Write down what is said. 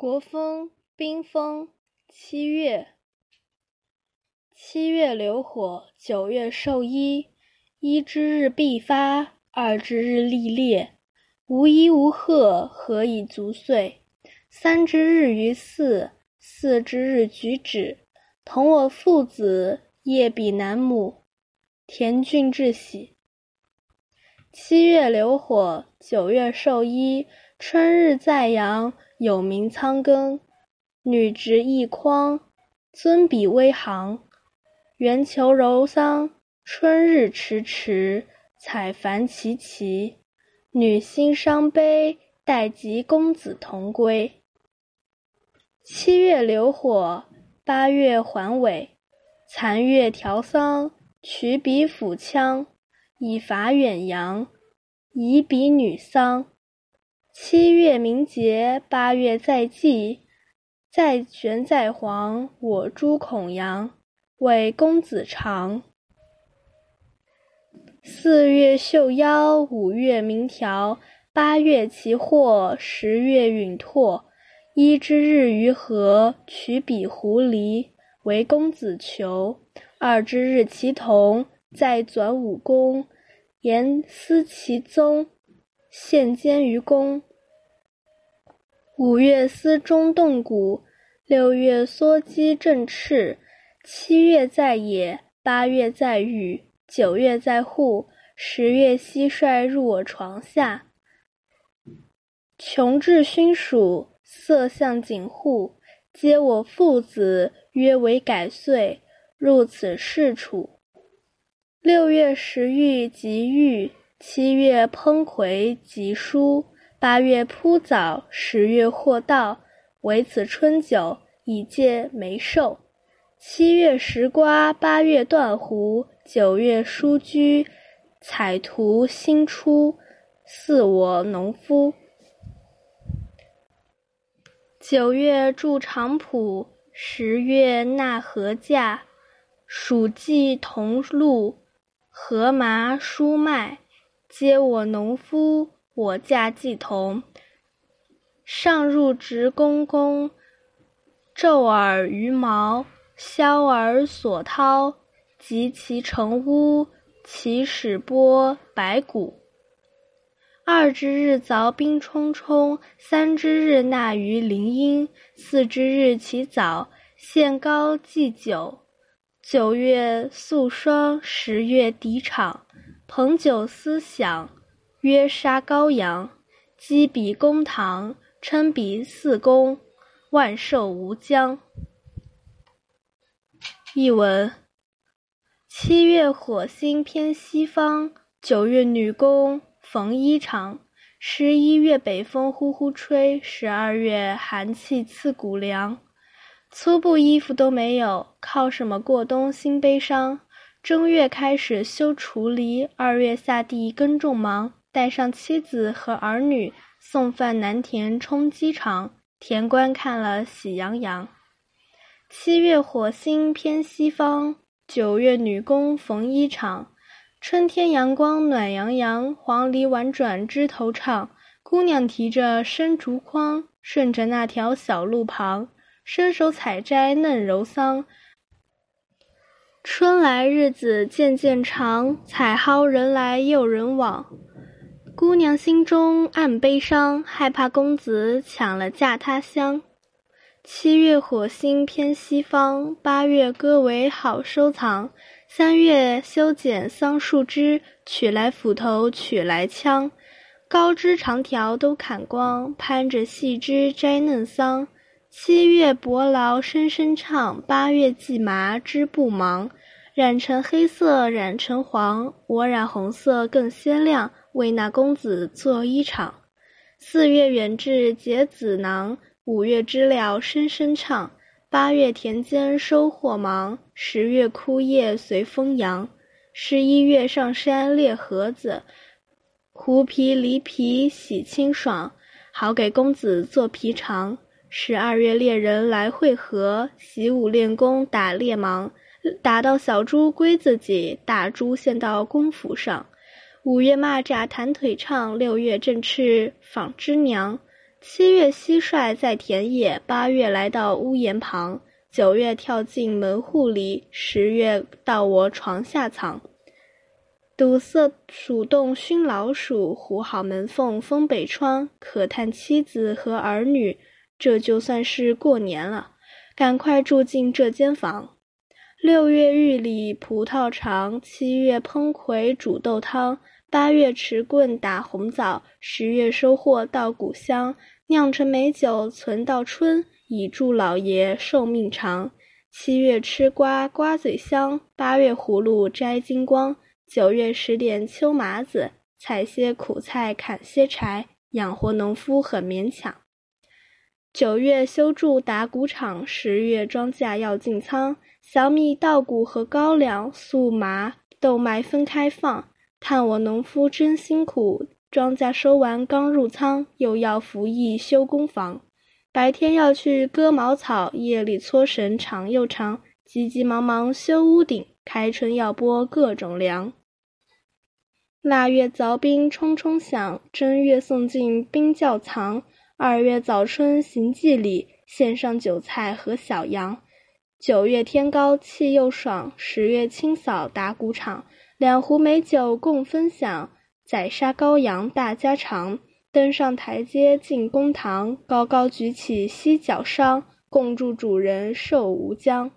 国风冰封七月，七月流火，九月授衣。一之日必发，二之日历烈。无衣无贺，何以足岁？三之日于寺，四之日举止。同我父子，夜比南母。田郡至喜。七月流火，九月授衣。春日在阳。有名仓庚，女执一筐，尊比微行。圆求柔桑，春日迟迟，采繁其其。女心伤悲，待及公子同归。七月流火，八月还尾。残月调桑，取彼抚羌，以伐远扬，以彼女桑。七月名节，八月在祭，在玄在黄，我诸孔阳，为公子长。四月绣腰，五月鸣条，八月其货，十月允拓。一之日于河，取彼狐狸，为公子求。二之日其同，在转武功，言思其宗，献监于公。五月司中动谷，六月缩鸡振翅，七月在野，八月在雨，九月在户，十月蟋蟀入我床下。穷至熏暑，色相景户，皆我父子，约为改岁，入此室处。六月食玉即玉，七月烹葵及蔬。八月铺枣，十月获稻，为此春酒，以戒梅寿。七月食瓜，八月断胡，九月疏居，采徒新出，似我农夫。九月筑长圃，十月纳禾稼，黍稷同露，禾麻菽麦，皆我农夫。我驾祭童，上入直公公，昼尔于毛，宵尔所绦，及其成屋，其始播白骨。二之日凿冰冲冲，三之日纳于林荫，四之日其早，献膏祭酒。九月肃霜，十月涤场，彭酒思想。曰杀羔羊，击彼公堂，称彼四公，万寿无疆。译文：七月火星偏西方，九月女工缝衣裳，十一月北风呼呼吹，十二月寒气刺骨凉。粗布衣服都没有，靠什么过冬？心悲伤。正月开始修锄犁，二月下地耕种忙。带上妻子和儿女送饭南田充饥肠，田官看了喜洋洋。七月火星偏西方，九月女工缝衣裳。春天阳光暖洋洋，黄鹂婉转枝头唱。姑娘提着生竹筐，顺着那条小路旁，伸手采摘嫩柔桑。春来日子渐渐长，采蒿人来又人往。姑娘心中暗悲伤，害怕公子抢了嫁他乡。七月火星偏西方，八月割为好收藏。三月修剪桑树枝，取来斧头，取来枪，高枝长条都砍光，攀着细枝摘嫩桑。七月伯劳声声唱，八月季麻织布忙，染成黑色染成黄，我染红色更鲜亮。为那公子做衣裳。四月远至结子囊，五月知了声声唱，八月田间收获忙，十月枯叶随风扬，十一月上山猎盒子，狐皮狸皮洗清爽，好给公子做皮肠。十二月猎人来会合，习武练功打猎忙，打到小猪归自己，大猪献到公府上。五月蚂蚱弹腿唱，六月振翅纺织娘。七月蟋蟀在田野，八月来到屋檐旁，九月跳进门户里，十月到我床下藏。堵塞鼠洞熏老鼠，糊好门缝封北窗，可叹妻子和儿女，这就算是过年了。赶快住进这间房。六月玉里葡萄长，七月烹葵煮豆汤，八月持棍打红枣，十月收获稻谷香，酿成美酒存到春，以祝老爷寿命长。七月吃瓜瓜最香，八月葫芦摘金光。九月拾点秋麻子，采些苦菜，砍些柴，养活农夫很勉强。九月修筑打谷场，十月庄稼要进仓，小米、稻谷和高粱、粟麻、豆麦分开放。叹我农夫真辛苦，庄稼收完刚入仓，又要服役修工房。白天要去割茅草，夜里搓绳长又长，急急忙忙修屋顶，开春要播各种粮。腊月凿冰冲冲响，正月送进冰窖藏。二月早春行祭礼，献上韭菜和小羊。九月天高气又爽，十月清扫打谷场，两壶美酒共分享。宰杀羔羊大家尝，登上台阶进公堂，高高举起犀角觞，共祝主人寿无疆。